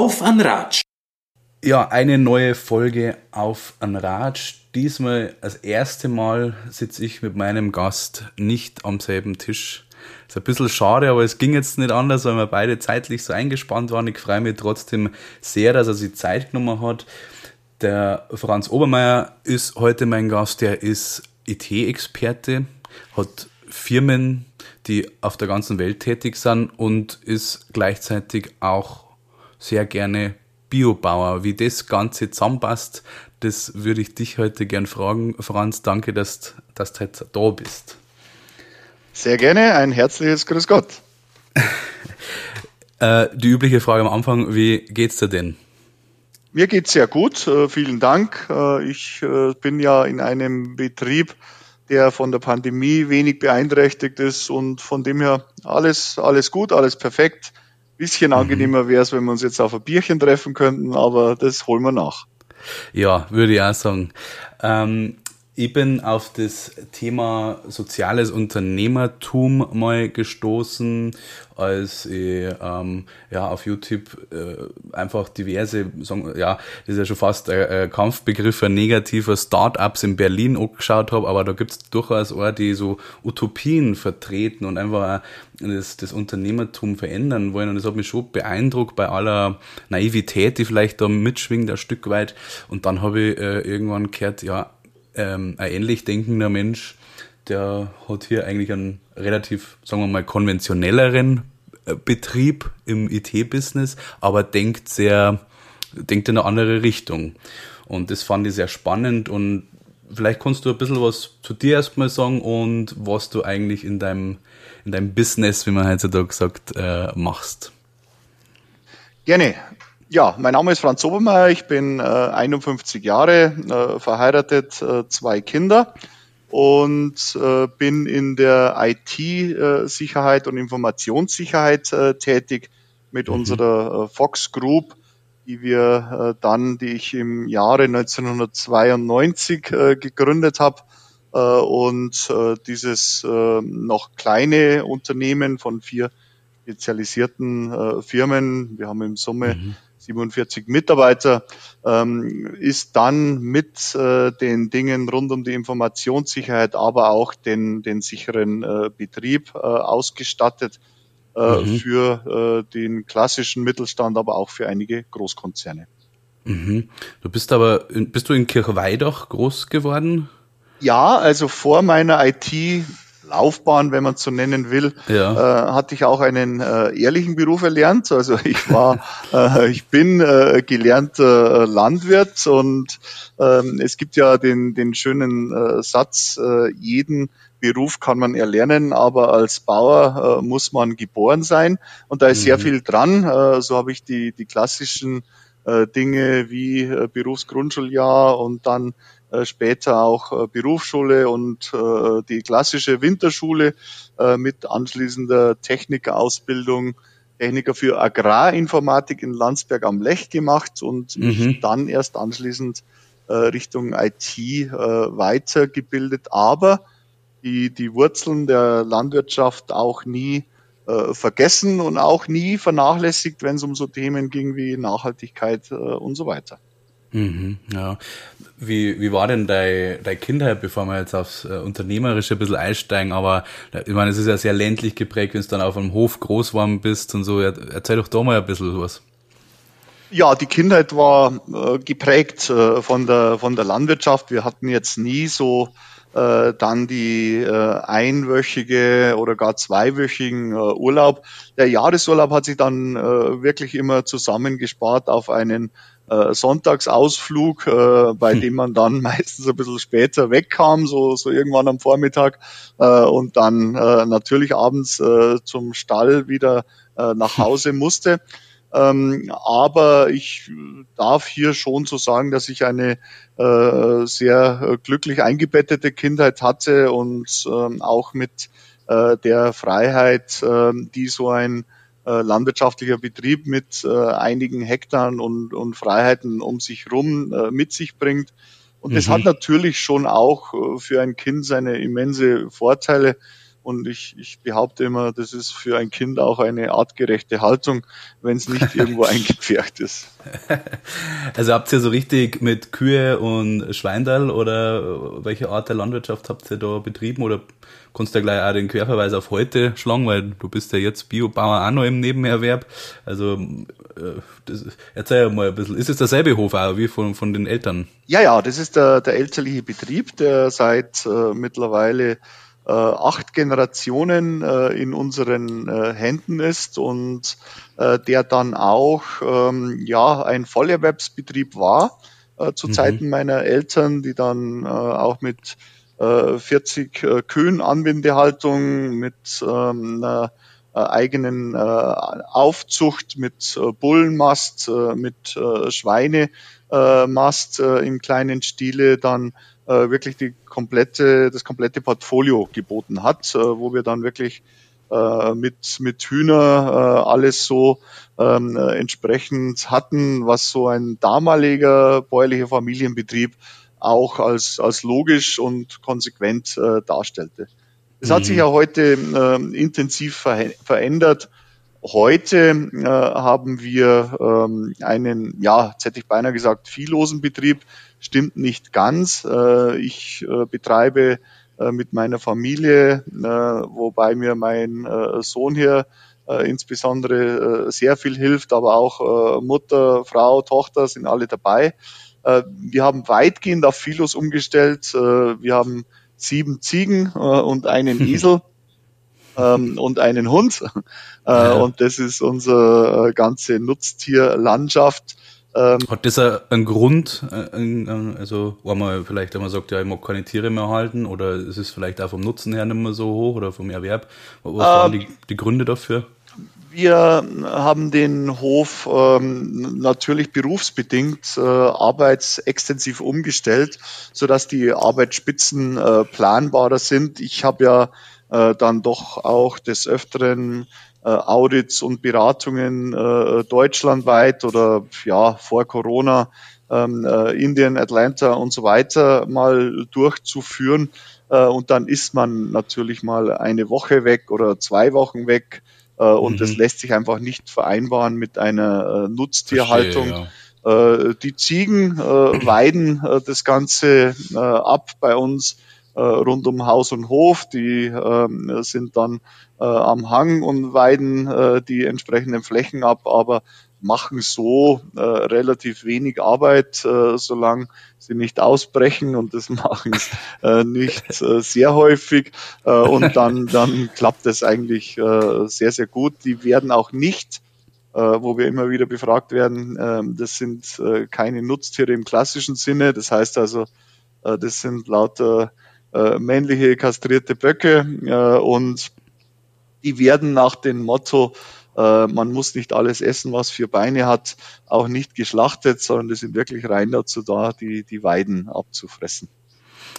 Auf an Ratsch! Ja, eine neue Folge auf an Ratsch. Diesmal das erste Mal sitze ich mit meinem Gast nicht am selben Tisch. Ist ein bisschen schade, aber es ging jetzt nicht anders, weil wir beide zeitlich so eingespannt waren. Ich freue mich trotzdem sehr, dass er sich Zeit genommen hat. Der Franz Obermeier ist heute mein Gast. Der ist IT-Experte, hat Firmen, die auf der ganzen Welt tätig sind und ist gleichzeitig auch sehr gerne Biobauer. Wie das Ganze zusammenpasst, das würde ich dich heute gern fragen. Franz, danke, dass, dass du heute da bist. Sehr gerne, ein herzliches Grüß Gott. äh, die übliche Frage am Anfang, wie geht's dir denn? Mir geht's sehr gut, äh, vielen Dank. Äh, ich bin ja in einem Betrieb, der von der Pandemie wenig beeinträchtigt ist und von dem her alles, alles gut, alles perfekt. Bisschen mhm. angenehmer wäre es, wenn wir uns jetzt auf ein Bierchen treffen könnten, aber das holen wir nach. Ja, würde ich auch sagen. Ähm, ich bin auf das Thema soziales Unternehmertum mal gestoßen, als ich ähm, ja, auf YouTube äh, einfach diverse, sagen, ja, das ist ja schon fast ein, Kampfbegriff, ein negativer Startups in Berlin angeschaut habe, aber da gibt es durchaus auch, die so Utopien vertreten und einfach das, das Unternehmertum verändern wollen. Und das hat mich schon beeindruckt bei aller Naivität, die vielleicht da mitschwingt, ein Stück weit. Und dann habe ich äh, irgendwann gehört, ja, ähm, ein ähnlich denkender Mensch, der hat hier eigentlich einen relativ, sagen wir mal, konventionelleren äh, Betrieb im IT-Business, aber denkt sehr, denkt in eine andere Richtung. Und das fand ich sehr spannend und vielleicht kannst du ein bisschen was zu dir erstmal sagen und was du eigentlich in deinem, in deinem Business, wie man heutzutage sagt, äh, machst. Gerne. Ja, mein Name ist Franz Obermeier, ich bin äh, 51 Jahre, äh, verheiratet, äh, zwei Kinder und äh, bin in der IT-Sicherheit und Informationssicherheit äh, tätig mit mhm. unserer äh, Fox Group, die wir dann, die ich im Jahre 1992 gegründet habe. und dieses noch kleine Unternehmen von vier spezialisierten Firmen, wir haben im Summe mhm 47 Mitarbeiter, ähm, ist dann mit äh, den Dingen rund um die Informationssicherheit, aber auch den, den sicheren äh, Betrieb äh, ausgestattet äh, mhm. für äh, den klassischen Mittelstand, aber auch für einige Großkonzerne. Mhm. Du bist aber, bist du in Kirchweidach groß geworden? Ja, also vor meiner IT Laufbahn, wenn man es so nennen will, ja. äh, hatte ich auch einen äh, ehrlichen Beruf erlernt. Also ich war, äh, ich bin äh, gelernter äh, Landwirt und ähm, es gibt ja den, den schönen äh, Satz, äh, jeden Beruf kann man erlernen, aber als Bauer äh, muss man geboren sein. Und da ist mhm. sehr viel dran. Äh, so habe ich die, die klassischen äh, Dinge wie äh, Berufsgrundschuljahr und dann später auch äh, Berufsschule und äh, die klassische Winterschule mit anschließender Technikausbildung, Techniker für Agrarinformatik in Landsberg am Lech gemacht und mhm. mich dann erst anschließend Richtung IT weitergebildet, aber die, die Wurzeln der Landwirtschaft auch nie vergessen und auch nie vernachlässigt, wenn es um so Themen ging wie Nachhaltigkeit und so weiter. Mhm, ja. Wie, wie war denn deine, deine Kindheit, bevor wir jetzt aufs äh, Unternehmerische ein bisschen einsteigen? Aber ich meine, es ist ja sehr ländlich geprägt, wenn du dann auf einem Hof groß geworden bist und so. Erzähl doch da mal ein bisschen was. Ja, die Kindheit war äh, geprägt äh, von, der, von der Landwirtschaft. Wir hatten jetzt nie so äh, dann die äh, einwöchige oder gar zweiwöchigen äh, Urlaub. Der Jahresurlaub hat sich dann äh, wirklich immer zusammengespart auf einen äh, Sonntagsausflug, äh, bei hm. dem man dann meistens ein bisschen später wegkam, so, so irgendwann am Vormittag äh, und dann äh, natürlich abends äh, zum Stall wieder äh, nach Hause musste. Ähm, aber ich darf hier schon so sagen, dass ich eine äh, sehr glücklich eingebettete Kindheit hatte und ähm, auch mit äh, der Freiheit, äh, die so ein äh, landwirtschaftlicher Betrieb mit äh, einigen Hektar und, und Freiheiten um sich rum äh, mit sich bringt. Und mhm. das hat natürlich schon auch äh, für ein Kind seine immense Vorteile. Und ich, ich behaupte immer, das ist für ein Kind auch eine artgerechte Haltung, wenn es nicht irgendwo eingepfercht ist. Also habt ihr so richtig mit Kühe und Schweindal oder welche Art der Landwirtschaft habt ihr da betrieben oder kannst du gleich auch den Querverweis auf heute schlagen, weil du bist ja jetzt Biobauer auch noch im Nebenerwerb. Also äh, das, erzähl mal ein bisschen, ist es derselbe Hof auch wie von, von den Eltern? Ja, ja, das ist der, der elterliche Betrieb, der seit äh, mittlerweile äh, acht Generationen äh, in unseren äh, Händen ist und äh, der dann auch ähm, ja ein Vollerwerbsbetrieb war äh, zu mhm. Zeiten meiner Eltern, die dann äh, auch mit äh, 40 äh, Kühen Anbindehaltung, mit ähm, einer eigenen Aufzucht, mit Bullenmast, mit Schweinemast im kleinen Stile dann äh, wirklich die komplette, das komplette Portfolio geboten hat, äh, wo wir dann wirklich äh, mit, mit Hühner äh, alles so ähm, äh, entsprechend hatten, was so ein damaliger bäuerlicher Familienbetrieb auch als, als logisch und konsequent äh, darstellte. Es mhm. hat sich ja heute äh, intensiv ver verändert. Heute äh, haben wir ähm, einen, ja, jetzt hätte ich beinahe gesagt, viellosen Betrieb stimmt nicht ganz. Äh, ich äh, betreibe äh, mit meiner Familie, wobei mir mein Sohn hier insbesondere sehr viel hilft, aber auch Mutter, Frau, Tochter sind alle dabei. Wir haben weitgehend auf Philos umgestellt. Wir haben sieben Ziegen und einen Esel. Ähm, und einen Hund. Ja. Und das ist unsere ganze Nutztierlandschaft. Ähm, Hat das einen Grund, äh, also wo man vielleicht einmal sagt, ja, ich mag keine Tiere mehr halten oder ist es vielleicht auch vom Nutzen her nicht mehr so hoch oder vom Erwerb? Was waren ähm, die, die Gründe dafür? Wir haben den Hof ähm, natürlich berufsbedingt äh, arbeitsextensiv umgestellt, sodass die Arbeitsspitzen äh, planbarer sind. Ich habe ja äh, dann doch auch des Öfteren äh, Audits und Beratungen äh, deutschlandweit oder ja vor Corona ähm, äh, Indien, Atlanta und so weiter mal durchzuführen. Und dann ist man natürlich mal eine Woche weg oder zwei Wochen weg. Äh, und mhm. das lässt sich einfach nicht vereinbaren mit einer äh, Nutztierhaltung. Verstehe, ja. äh, die Ziegen weiden das Ganze ab bei uns rund um Haus und Hof. Die äh, sind dann äh, am Hang und weiden äh, die entsprechenden Flächen ab, aber machen so äh, relativ wenig Arbeit, äh, solange sie nicht ausbrechen und das machen äh, nicht äh, sehr häufig äh, und dann, dann klappt es eigentlich äh, sehr, sehr gut. Die werden auch nicht äh, wo wir immer wieder befragt werden, äh, das sind äh, keine Nutztiere im klassischen Sinne. Das heißt also, äh, das sind lauter männliche kastrierte Böcke und die werden nach dem Motto, äh, man muss nicht alles essen, was vier Beine hat, auch nicht geschlachtet, sondern die sind wirklich rein dazu da, die, die Weiden abzufressen.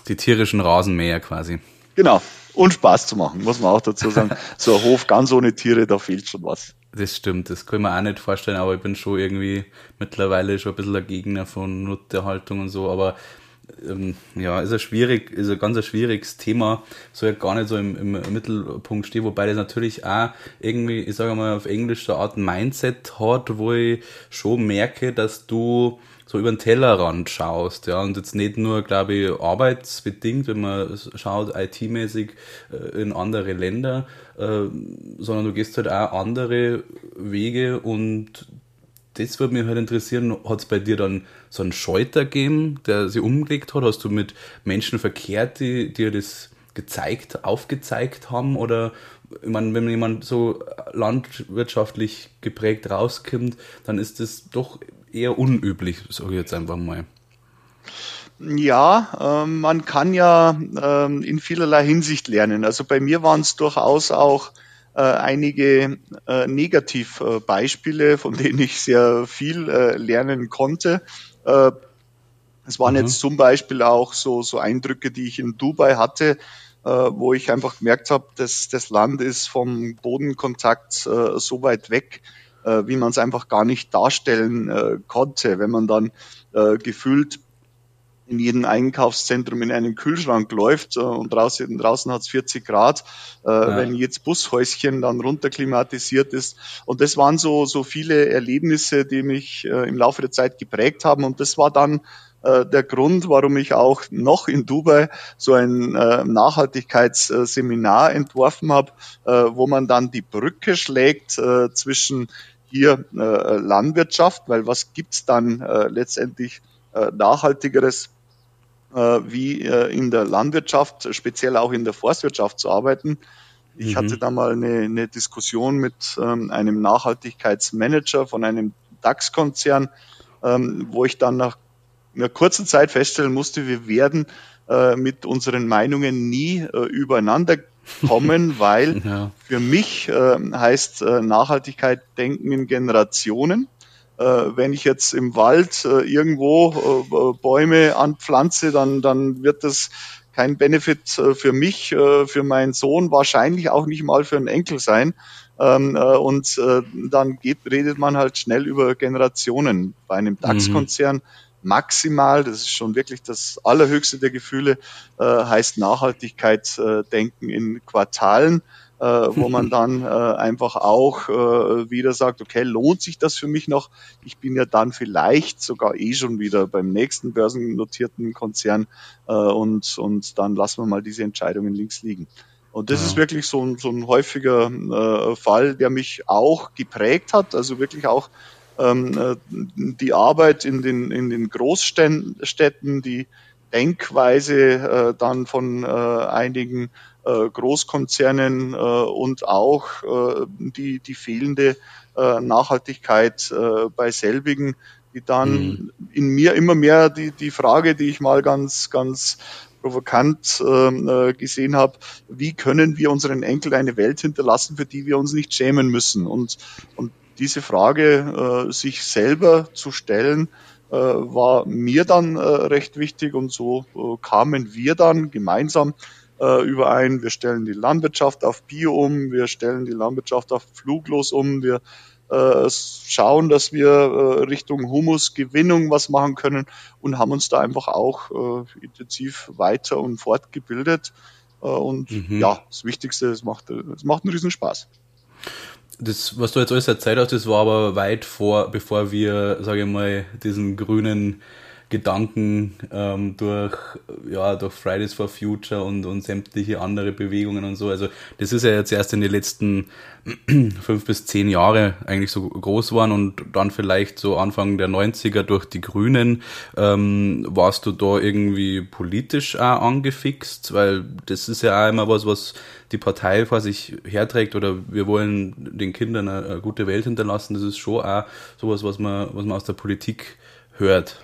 Die tierischen Rasenmäher quasi. Genau. Und Spaß zu machen, muss man auch dazu sagen. So ein Hof ganz ohne Tiere, da fehlt schon was. Das stimmt, das kann ich mir auch nicht vorstellen, aber ich bin schon irgendwie mittlerweile schon ein bisschen ein Gegner von Nutterhaltung und so, aber ähm, ja, ist ein schwierig, ist ein ganz ein schwieriges Thema, so ja gar nicht so im, im Mittelpunkt steht, wobei das natürlich auch irgendwie, ich sage mal, auf Englisch so eine Art Mindset hat, wo ich schon merke, dass du so über den Tellerrand schaust, ja, und jetzt nicht nur, glaube ich, arbeitsbedingt, wenn man schaut, IT-mäßig äh, in andere Länder, äh, sondern du gehst halt auch andere Wege und das würde mich halt interessieren, hat es bei dir dann so einen Scheuter gegeben, der sie umgelegt hat? Hast du mit Menschen verkehrt, die dir das gezeigt, aufgezeigt haben? Oder ich meine, wenn jemand so landwirtschaftlich geprägt rauskommt, dann ist das doch eher unüblich, sage ich jetzt einfach mal. Ja, äh, man kann ja äh, in vielerlei Hinsicht lernen. Also bei mir waren es durchaus auch äh, einige äh, Negativbeispiele, von denen ich sehr viel äh, lernen konnte. Äh, es waren mhm. jetzt zum Beispiel auch so, so Eindrücke, die ich in Dubai hatte, äh, wo ich einfach gemerkt habe, dass das Land ist vom Bodenkontakt so weit weg, wie man es einfach gar nicht darstellen konnte. Wenn man dann gefühlt in jedem Einkaufszentrum in einen Kühlschrank läuft und draußen, draußen hat es 40 Grad, äh, ja. wenn jetzt Bushäuschen dann runterklimatisiert ist. Und das waren so, so viele Erlebnisse, die mich äh, im Laufe der Zeit geprägt haben. Und das war dann äh, der Grund, warum ich auch noch in Dubai so ein äh, Nachhaltigkeitsseminar entworfen habe, äh, wo man dann die Brücke schlägt äh, zwischen hier Landwirtschaft, weil was gibt's dann äh, letztendlich nachhaltigeres wie äh, in der Landwirtschaft, speziell auch in der Forstwirtschaft zu arbeiten. Ich mhm. hatte da mal eine, eine Diskussion mit ähm, einem Nachhaltigkeitsmanager von einem DAX-Konzern, ähm, wo ich dann nach einer kurzen Zeit feststellen musste, wir werden äh, mit unseren Meinungen nie äh, übereinander kommen, weil ja. für mich äh, heißt äh, Nachhaltigkeit denken in Generationen. Äh, wenn ich jetzt im Wald äh, irgendwo äh, Bäume anpflanze, dann, dann wird das kein Benefit für mich, für meinen Sohn, wahrscheinlich auch nicht mal für einen Enkel sein. Ähm, und dann geht, redet man halt schnell über Generationen. Bei einem mhm. DAX-Konzern maximal, das ist schon wirklich das allerhöchste der Gefühle, heißt Nachhaltigkeit denken in Quartalen äh, wo man dann äh, einfach auch äh, wieder sagt, okay, lohnt sich das für mich noch? Ich bin ja dann vielleicht sogar eh schon wieder beim nächsten börsennotierten Konzern äh, und, und dann lassen wir mal diese Entscheidungen links liegen. Und das ja. ist wirklich so ein, so ein häufiger äh, Fall, der mich auch geprägt hat, also wirklich auch ähm, äh, die Arbeit in den, in den Großstädten, die Denkweise äh, dann von äh, einigen Großkonzernen äh, und auch äh, die, die fehlende äh, Nachhaltigkeit äh, bei selbigen, die dann mhm. in mir immer mehr die, die Frage, die ich mal ganz, ganz provokant ähm, äh, gesehen habe, wie können wir unseren Enkeln eine Welt hinterlassen, für die wir uns nicht schämen müssen? Und, und diese Frage äh, sich selber zu stellen, äh, war mir dann äh, recht wichtig und so äh, kamen wir dann gemeinsam überein. Wir stellen die Landwirtschaft auf Bio um, wir stellen die Landwirtschaft auf Fluglos um, wir schauen, dass wir Richtung Humusgewinnung was machen können und haben uns da einfach auch intensiv weiter und fortgebildet. und mhm. ja, das Wichtigste, es macht, es macht einen Riesenspaß das, was du jetzt alles erzählt hast, das war aber weit vor, bevor wir, sage ich mal, diesen grünen Gedanken ähm, durch, ja, durch Fridays for Future und, und sämtliche andere Bewegungen und so. Also das ist ja jetzt erst in den letzten fünf bis zehn Jahre eigentlich so groß geworden und dann vielleicht so Anfang der 90er durch die Grünen. Ähm, warst du da irgendwie politisch auch angefixt? Weil das ist ja auch immer was, was die Partei vor sich herträgt oder wir wollen den Kindern eine, eine gute Welt hinterlassen. Das ist schon auch sowas, was man, was man aus der Politik hört.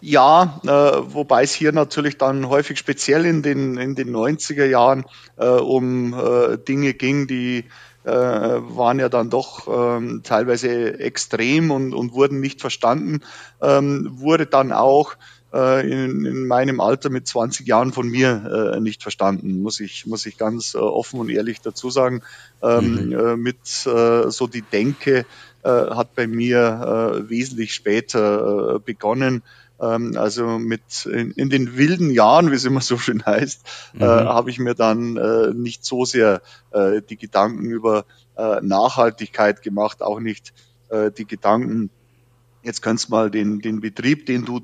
Ja, äh, wobei es hier natürlich dann häufig speziell in den, in den 90er Jahren äh, um äh, Dinge ging, die äh, waren ja dann doch ähm, teilweise extrem und, und wurden nicht verstanden, ähm, wurde dann auch äh, in, in meinem Alter mit 20 Jahren von mir äh, nicht verstanden, muss ich, muss ich ganz äh, offen und ehrlich dazu sagen. Ähm, mhm. äh, mit äh, so die Denke äh, hat bei mir äh, wesentlich später äh, begonnen. Ähm, also mit in, in, den wilden Jahren, wie es immer so schön heißt, äh, mhm. äh, habe ich mir dann äh, nicht so sehr äh, die Gedanken über äh, Nachhaltigkeit gemacht, auch nicht äh, die Gedanken, jetzt kannst du mal den, den Betrieb, den du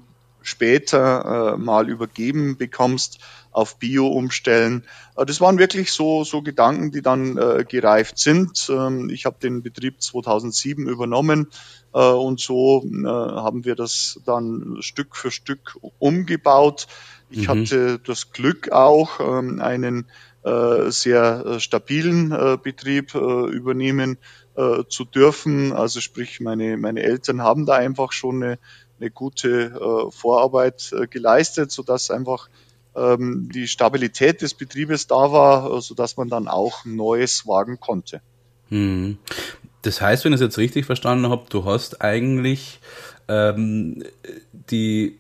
später äh, mal übergeben bekommst, auf Bio umstellen. Äh, das waren wirklich so, so Gedanken, die dann äh, gereift sind. Ähm, ich habe den Betrieb 2007 übernommen äh, und so äh, haben wir das dann Stück für Stück umgebaut. Ich mhm. hatte das Glück auch, ähm, einen äh, sehr äh, stabilen Betrieb übernehmen zu dürfen. Also sprich, meine, meine Eltern haben da einfach schon eine eine gute äh, Vorarbeit äh, geleistet, sodass einfach ähm, die Stabilität des Betriebes da war, äh, sodass man dann auch Neues wagen konnte. Hm. Das heißt, wenn ich es jetzt richtig verstanden habe, du hast eigentlich ähm, die,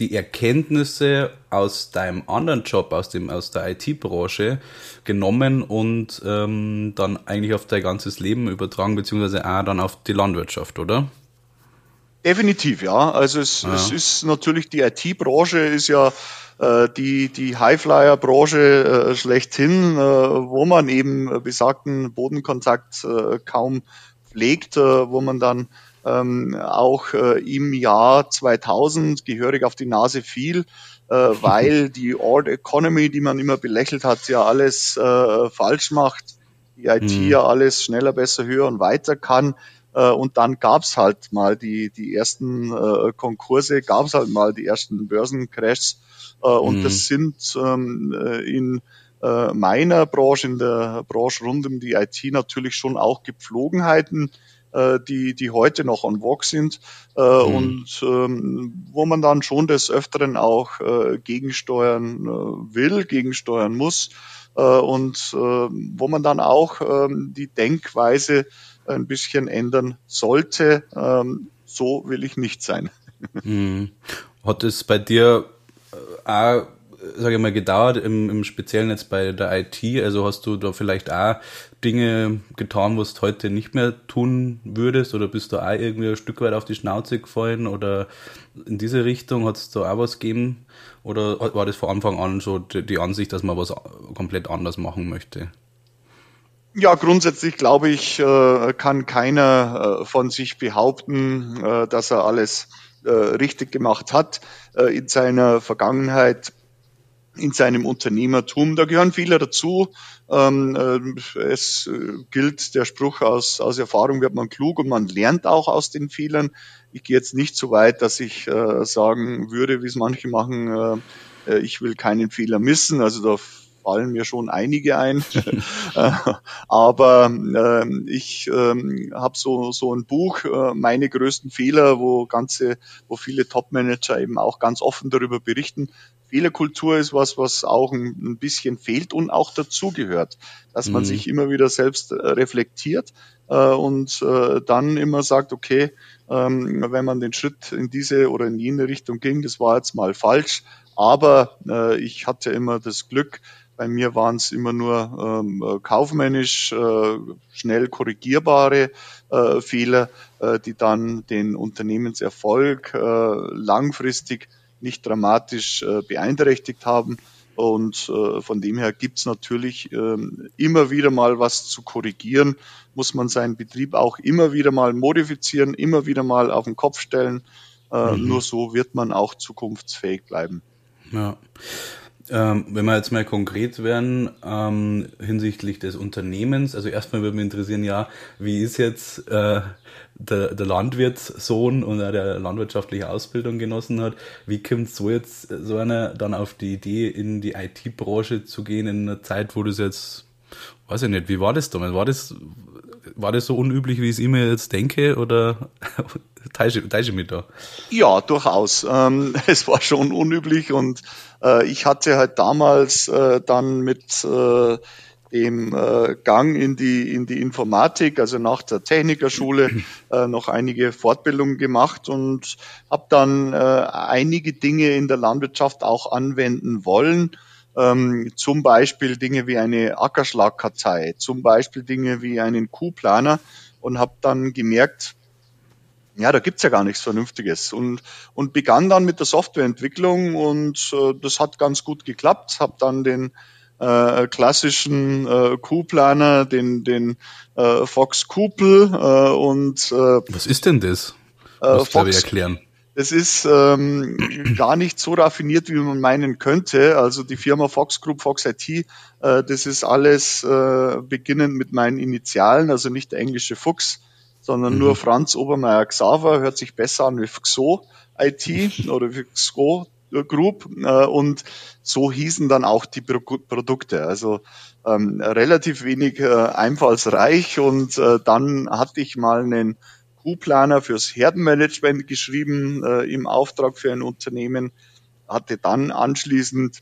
die Erkenntnisse aus deinem anderen Job, aus, dem, aus der IT-Branche genommen und ähm, dann eigentlich auf dein ganzes Leben übertragen, beziehungsweise auch dann auf die Landwirtschaft, oder? Definitiv, ja. Also es, ja. es ist natürlich die IT-Branche ist ja äh, die, die Highflyer-Branche äh, schlechthin, äh, wo man eben besagten Bodenkontakt äh, kaum pflegt, äh, wo man dann ähm, auch äh, im Jahr 2000 gehörig auf die Nase fiel, äh, weil die Old Economy, die man immer belächelt hat, ja alles äh, falsch macht, die IT mhm. ja alles schneller, besser, höher und weiter kann. Äh, und dann gab's halt mal die, die ersten äh, Konkurse, gab's halt mal die ersten Börsencrashs. Äh, und mhm. das sind ähm, äh, in meiner Branche, in der Branche rund um die IT natürlich schon auch Gepflogenheiten, die, die heute noch on vogue sind mhm. und ähm, wo man dann schon des Öfteren auch äh, gegensteuern äh, will, gegensteuern muss äh, und wo man dann auch äh, die Denkweise ein bisschen ändern sollte. Ähm, so will ich nicht sein. Mhm. Hat es bei dir äh, auch sage ich mal, gedauert, im, im Speziellen jetzt bei der IT? Also hast du da vielleicht auch Dinge getan, was du heute nicht mehr tun würdest? Oder bist du auch irgendwie ein Stück weit auf die Schnauze gefallen? Oder in diese Richtung hat es da auch was gegeben? Oder war das von Anfang an so die Ansicht, dass man was komplett anders machen möchte? Ja, grundsätzlich glaube ich, äh, kann keiner äh, von sich behaupten, äh, dass er alles richtig gemacht hat. In seiner Vergangenheit in seinem Unternehmertum. Da gehören viele dazu. Ähm, äh, es gilt der Spruch aus, aus Erfahrung wird man klug und man lernt auch aus den Fehlern. Ich gehe jetzt nicht so weit, dass ich sagen würde, wie es manche machen, ich will keinen Fehler missen. Also da fallen mir schon einige ein. Aber äh, ich äh, habe so, so ein Buch, äh, meine größten Fehler, wo ganze, wo viele Top-Manager eben auch ganz offen darüber berichten. Fehlerkultur ist was, was auch ein, ein bisschen fehlt und auch dazugehört, dass man mhm. sich immer wieder selbst äh, reflektiert äh, und äh, dann immer sagt, okay, ähm, wenn man den Schritt in diese oder in jene Richtung ging, das war jetzt mal falsch, aber äh, ich hatte immer das Glück, bei mir waren es immer nur ähm, äh, kaufmännisch äh, schnell korrigierbare äh, Fehler, äh, die dann den Unternehmenserfolg äh, langfristig nicht dramatisch äh, beeinträchtigt haben. Und von dem her gibt's natürlich äh, immer wieder mal was zu korrigieren, muss man seinen Betrieb auch immer wieder mal modifizieren, immer wieder mal auf den Kopf stellen. Mhm. Nur so wird man auch zukunftsfähig bleiben. Ja. Ähm, wenn wir jetzt mal konkret werden ähm, hinsichtlich des Unternehmens, also erstmal würde mich interessieren, ja, wie ist jetzt äh, der, der Landwirtssohn und er der landwirtschaftliche Ausbildung genossen hat, wie kommt so jetzt so einer dann auf die Idee, in die IT-Branche zu gehen in einer Zeit, wo das jetzt, weiß ich nicht, wie war das damals? War das, war das so unüblich, wie ich es immer jetzt denke, oder teile ich mich da? Ja, durchaus. Ähm, es war schon unüblich und äh, ich hatte halt damals äh, dann mit äh, dem äh, Gang in die, in die Informatik, also nach der Technikerschule, äh, noch einige Fortbildungen gemacht und habe dann äh, einige Dinge in der Landwirtschaft auch anwenden wollen. Ähm, zum Beispiel Dinge wie eine Ackerschlagkartei, zum Beispiel Dinge wie einen Kuhplaner und habe dann gemerkt, ja, da gibt's ja gar nichts Vernünftiges. Und, und begann dann mit der Softwareentwicklung und äh, das hat ganz gut geklappt. Habe dann den äh, klassischen äh, Q-Planer, den, den äh, Fox Kupel äh, und äh, Was ist denn das? Äh, Muss Fox, erklären. Es ist ähm, gar nicht so raffiniert, wie man meinen könnte. Also die Firma Fox Group, Fox IT, äh, das ist alles äh, beginnend mit meinen Initialen, also nicht der englische Fuchs, sondern mhm. nur Franz Obermeier Xaver, hört sich besser an wie XO IT oder wie XO Group äh, und so hießen dann auch die Pro Produkte. Also ähm, relativ wenig äh, einfallsreich und äh, dann hatte ich mal einen Q-Planer fürs Herdenmanagement geschrieben äh, im Auftrag für ein Unternehmen, hatte dann anschließend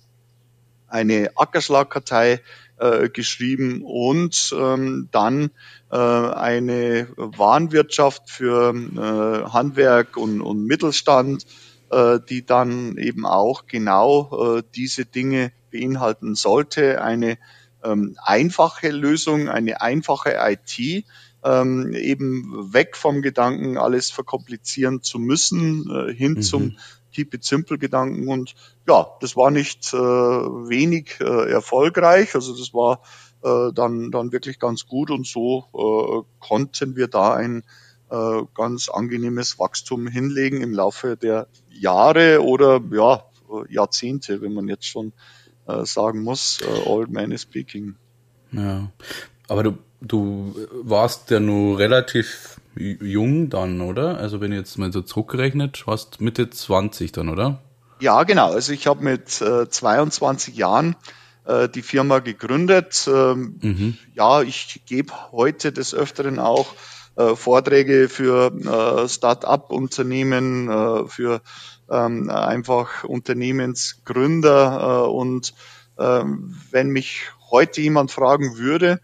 eine Ackerschlagkartei äh, geschrieben und ähm, dann äh, eine Warenwirtschaft für äh, Handwerk und, und Mittelstand, äh, die dann eben auch genau äh, diese Dinge beinhalten sollte. Eine ähm, einfache Lösung, eine einfache IT, ähm, eben weg vom Gedanken, alles verkomplizieren zu müssen, äh, hin mhm. zum Keep it simple Gedanken. Und ja, das war nicht äh, wenig äh, erfolgreich. Also das war äh, dann, dann wirklich ganz gut und so äh, konnten wir da ein äh, ganz angenehmes Wachstum hinlegen im Laufe der Jahre oder ja, Jahrzehnte, wenn man jetzt schon äh, sagen muss, äh, Old Man is Speaking. Ja, aber du, du warst ja nur relativ jung dann, oder? Also wenn jetzt mal so zurückgerechnet, warst Mitte 20 dann, oder? Ja, genau. Also ich habe mit äh, 22 Jahren äh, die Firma gegründet. Ähm, mhm. Ja, ich gebe heute des Öfteren auch äh, Vorträge für äh, Start-up-Unternehmen, äh, für ähm, einfach Unternehmensgründer. Äh, und ähm, wenn mich heute jemand fragen würde,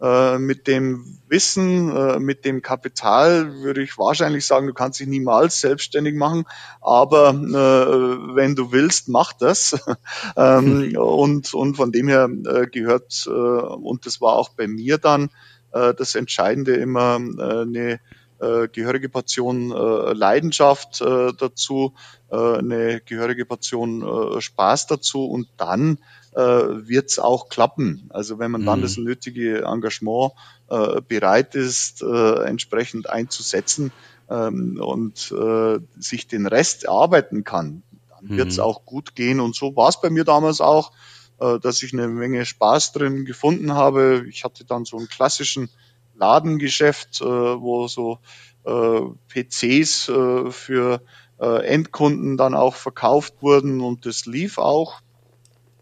äh, mit dem Wissen, äh, mit dem Kapital würde ich wahrscheinlich sagen, du kannst dich niemals selbstständig machen, aber äh, wenn du willst, mach das. ähm, und, und von dem her äh, gehört, äh, und das war auch bei mir dann, das Entscheidende immer eine gehörige Portion Leidenschaft dazu, eine gehörige Portion Spaß dazu und dann äh, wird es auch klappen. Also wenn man dann mhm. das nötige Engagement äh, bereit ist, äh, entsprechend einzusetzen ähm, und äh, sich den Rest erarbeiten kann, dann mhm. wird es auch gut gehen. Und so war es bei mir damals auch, äh, dass ich eine Menge Spaß drin gefunden habe. Ich hatte dann so einen klassischen Ladengeschäft, äh, wo so äh, PCs äh, für äh, Endkunden dann auch verkauft wurden und das lief auch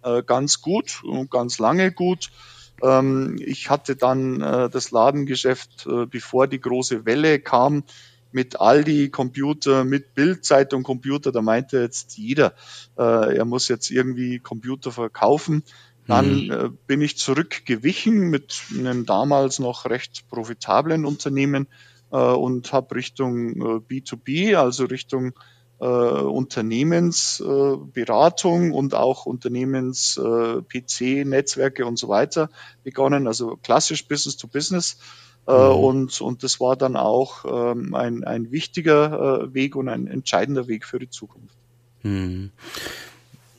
äh, ganz gut und ganz lange gut. Ähm, ich hatte dann äh, das Ladengeschäft, äh, bevor die große Welle kam, mit Aldi Computer, mit Bildzeitung Computer, da meinte jetzt jeder, äh, er muss jetzt irgendwie Computer verkaufen. Dann mhm. äh, bin ich zurückgewichen mit einem damals noch recht profitablen Unternehmen und habe Richtung äh, B2B, also Richtung äh, Unternehmensberatung äh, und auch Unternehmens-PC-Netzwerke äh, und so weiter begonnen, also klassisch Business to Business. Äh, mhm. und, und das war dann auch ähm, ein, ein wichtiger äh, Weg und ein entscheidender Weg für die Zukunft. Mhm.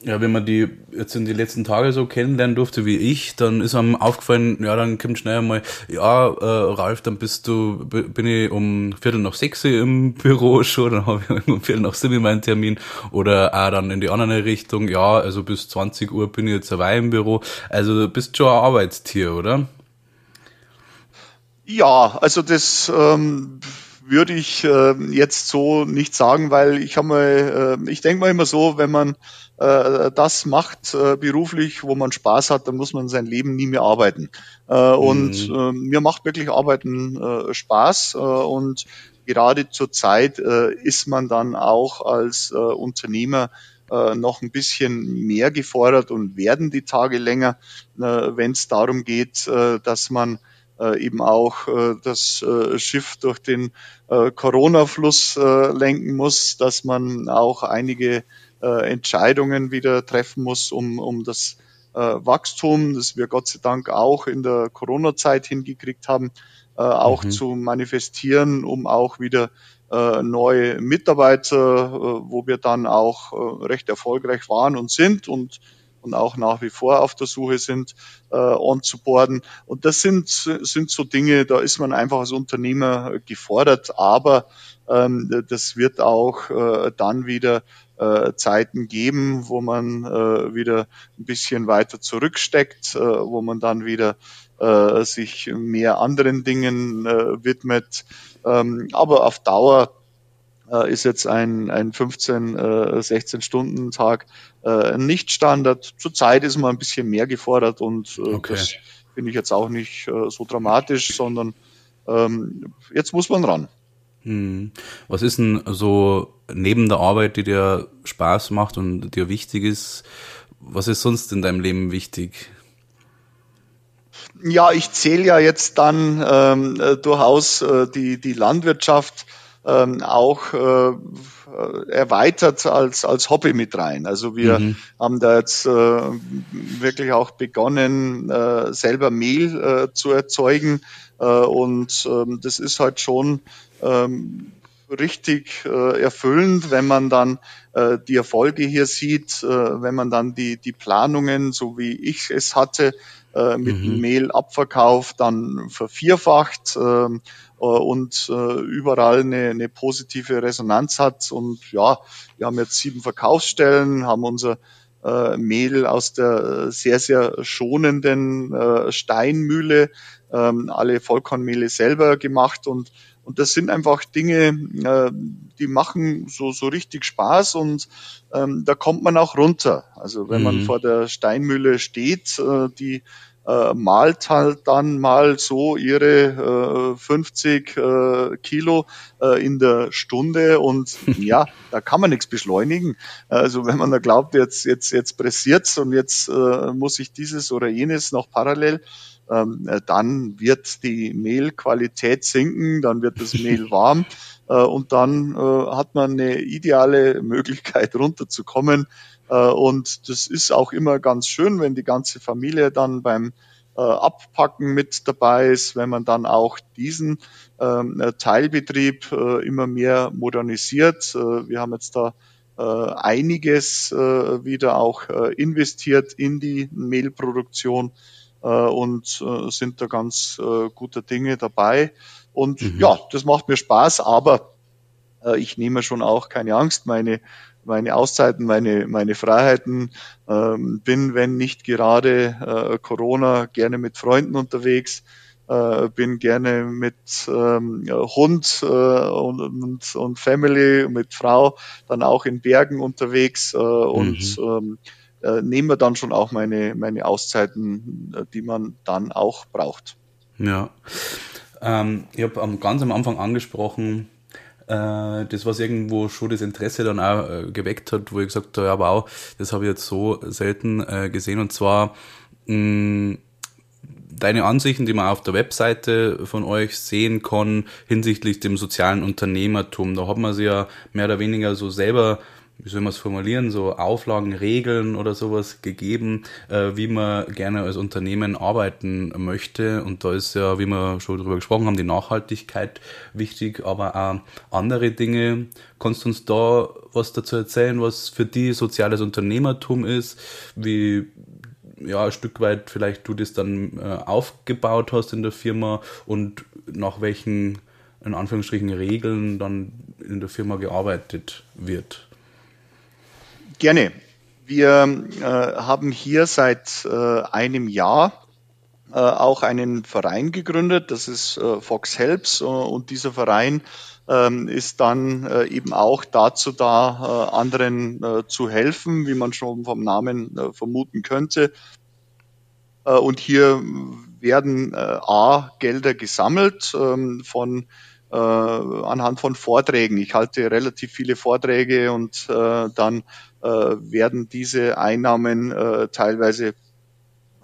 Ja, wenn man die jetzt in die letzten Tage so kennenlernen durfte wie ich, dann ist einem aufgefallen, ja, dann kommt schnell einmal, ja, äh, Ralf, dann bist du, bin ich um Viertel nach sechs im Büro schon, dann habe ich um Viertel nach sieben meinen Termin oder auch dann in die andere Richtung, ja, also bis 20 Uhr bin ich jetzt dabei im Büro. Also du bist schon ein Arbeitstier, oder? Ja, also das ähm, würde ich äh, jetzt so nicht sagen, weil ich habe mal, äh, ich denke mal immer so, wenn man äh, das macht äh, beruflich, wo man Spaß hat, dann muss man sein Leben nie mehr arbeiten. Äh, mhm. Und äh, mir macht wirklich Arbeiten äh, Spaß äh, und gerade zur Zeit äh, ist man dann auch als äh, Unternehmer äh, noch ein bisschen mehr gefordert und werden die Tage länger, äh, wenn es darum geht, äh, dass man äh, eben auch äh, das äh, Schiff durch den äh, Corona-Fluss äh, lenken muss, dass man auch einige äh, Entscheidungen wieder treffen muss, um, um das äh, Wachstum, das wir Gott sei Dank auch in der Corona-Zeit hingekriegt haben, äh, auch mhm. zu manifestieren, um auch wieder äh, neue Mitarbeiter, äh, wo wir dann auch äh, recht erfolgreich waren und sind und und auch nach wie vor auf der Suche sind, äh, onzuboarden. Und das sind, sind so Dinge, da ist man einfach als Unternehmer gefordert, aber ähm, das wird auch äh, dann wieder äh, Zeiten geben, wo man äh, wieder ein bisschen weiter zurücksteckt, äh, wo man dann wieder äh, sich mehr anderen Dingen äh, widmet. Ähm, aber auf Dauer äh, ist jetzt ein, ein 15, äh, 16 Stunden Tag äh, nicht Standard. Zurzeit ist man ein bisschen mehr gefordert und äh, okay. das finde ich jetzt auch nicht äh, so dramatisch, sondern ähm, jetzt muss man ran. Hm. Was ist denn so neben der Arbeit, die dir Spaß macht und dir wichtig ist, was ist sonst in deinem Leben wichtig? Ja, ich zähle ja jetzt dann ähm, äh, durchaus äh, die, die Landwirtschaft ähm, auch äh, erweitert als, als Hobby mit rein. Also wir mhm. haben da jetzt äh, wirklich auch begonnen, äh, selber Mehl äh, zu erzeugen. Äh, und ähm, das ist halt schon ähm, richtig äh, erfüllend, wenn man dann äh, die Erfolge hier sieht, äh, wenn man dann die, die Planungen, so wie ich es hatte, äh, mit mhm. Mehlabverkauf dann vervierfacht äh, und äh, überall eine, eine positive Resonanz hat. Und ja, wir haben jetzt sieben Verkaufsstellen, haben unser äh, Mehl aus der sehr, sehr schonenden äh, Steinmühle, ähm, alle Vollkornmehle selber gemacht und und das sind einfach Dinge, äh, die machen so, so richtig Spaß und ähm, da kommt man auch runter. Also wenn mhm. man vor der Steinmühle steht, äh, die äh, malt halt dann mal so ihre äh, 50 äh, Kilo äh, in der Stunde und ja, da kann man nichts beschleunigen. Also wenn man da glaubt, jetzt, jetzt, jetzt pressiert's und jetzt äh, muss ich dieses oder jenes noch parallel ähm, äh, dann wird die Mehlqualität sinken, dann wird das Mehl warm und dann äh, hat man eine ideale Möglichkeit runterzukommen. Äh, und das ist auch immer ganz schön, wenn die ganze Familie dann beim äh, Abpacken mit dabei ist, wenn man dann auch diesen ähm, Teilbetrieb äh, immer mehr modernisiert. wir haben jetzt da einiges wieder auch investiert in die Mehlproduktion äh, und äh, sind da ganz äh, guter Dinge dabei. Und mhm. ja, das macht mir Spaß, aber ich nehme schon auch keine Angst. Meine meine Auszeiten, meine, meine Freiheiten, ähm, bin, wenn nicht gerade äh, Corona, gerne mit Freunden unterwegs, äh, bin gerne mit ähm, Hund äh, und, und, und Family, mit Frau, dann auch in Bergen unterwegs äh, und mhm. ähm, äh, nehmen wir dann schon auch meine, meine Auszeiten, äh, die man dann auch braucht. Ja. Ähm, ich habe ganz am Anfang angesprochen, äh, das, was irgendwo schon das Interesse dann auch äh, geweckt hat, wo ich gesagt habe, ja, wow, das habe ich jetzt so selten äh, gesehen. Und zwar mh, deine Ansichten, die man auf der Webseite von euch sehen kann hinsichtlich dem sozialen Unternehmertum. Da hat man sich ja mehr oder weniger so selber wie soll man es formulieren, so Auflagen, Regeln oder sowas gegeben, äh, wie man gerne als Unternehmen arbeiten möchte. Und da ist ja, wie wir schon drüber gesprochen haben, die Nachhaltigkeit wichtig, aber auch andere Dinge. Kannst du uns da was dazu erzählen, was für die soziales Unternehmertum ist, wie ja, ein Stück weit vielleicht du das dann äh, aufgebaut hast in der Firma und nach welchen, in Anführungsstrichen, Regeln dann in der Firma gearbeitet wird? Gerne. Wir äh, haben hier seit äh, einem Jahr äh, auch einen Verein gegründet, das ist äh, Fox Helps äh, und dieser Verein ähm, ist dann äh, eben auch dazu da, anderen zu helfen, wie man schon vom Namen vermuten könnte. und hier werden A Gelder gesammelt ähm, von anhand von Vorträgen. Ich halte relativ viele Vorträge und äh, dann äh, werden diese Einnahmen äh, teilweise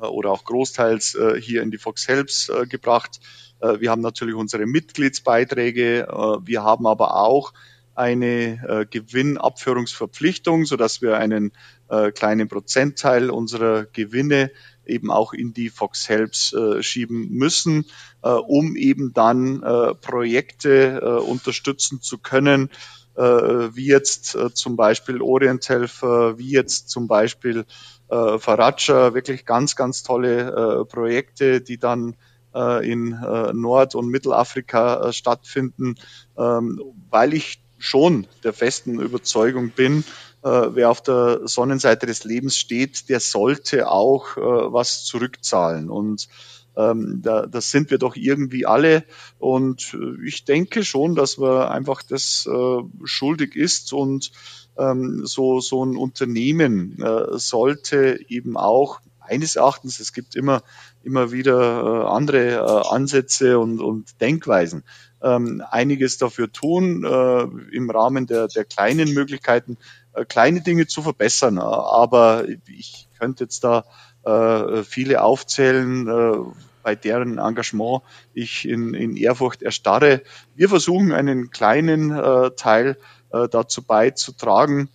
äh, oder auch großteils äh, hier in die Fox Helps äh, gebracht. Äh, wir haben natürlich unsere Mitgliedsbeiträge. Äh, wir haben aber auch eine äh, Gewinnabführungsverpflichtung, so dass wir einen äh, kleinen Prozentteil unserer Gewinne eben auch in die Fox Helps äh, schieben müssen, äh, um eben dann äh, Projekte äh, unterstützen zu können, wie jetzt äh, zum Beispiel Orient Helfer, wie jetzt zum Beispiel äh, Faraja, wirklich ganz, ganz tolle äh, Projekte, die dann äh, in äh, Nord- und Mittelafrika äh, stattfinden, ähm, weil ich schon der festen Überzeugung bin, äh, wer auf der Sonnenseite des Lebens steht, der sollte auch äh, was zurückzahlen. Und ähm, da, das sind wir doch irgendwie alle. Und äh, ich denke schon, dass man einfach das äh, schuldig ist und ähm, so, so ein Unternehmen äh, sollte eben auch meines Erachtens, es gibt immer, immer wieder äh, andere äh, Ansätze und, und Denkweisen, ähm, einiges dafür tun, äh, im Rahmen der, der kleinen Möglichkeiten, äh, kleine Dinge zu verbessern. Aber ich könnte jetzt da äh, viele aufzählen, äh, bei deren Engagement ich in, in Ehrfurcht erstarre. Wir versuchen einen kleinen äh, Teil äh, dazu beizutragen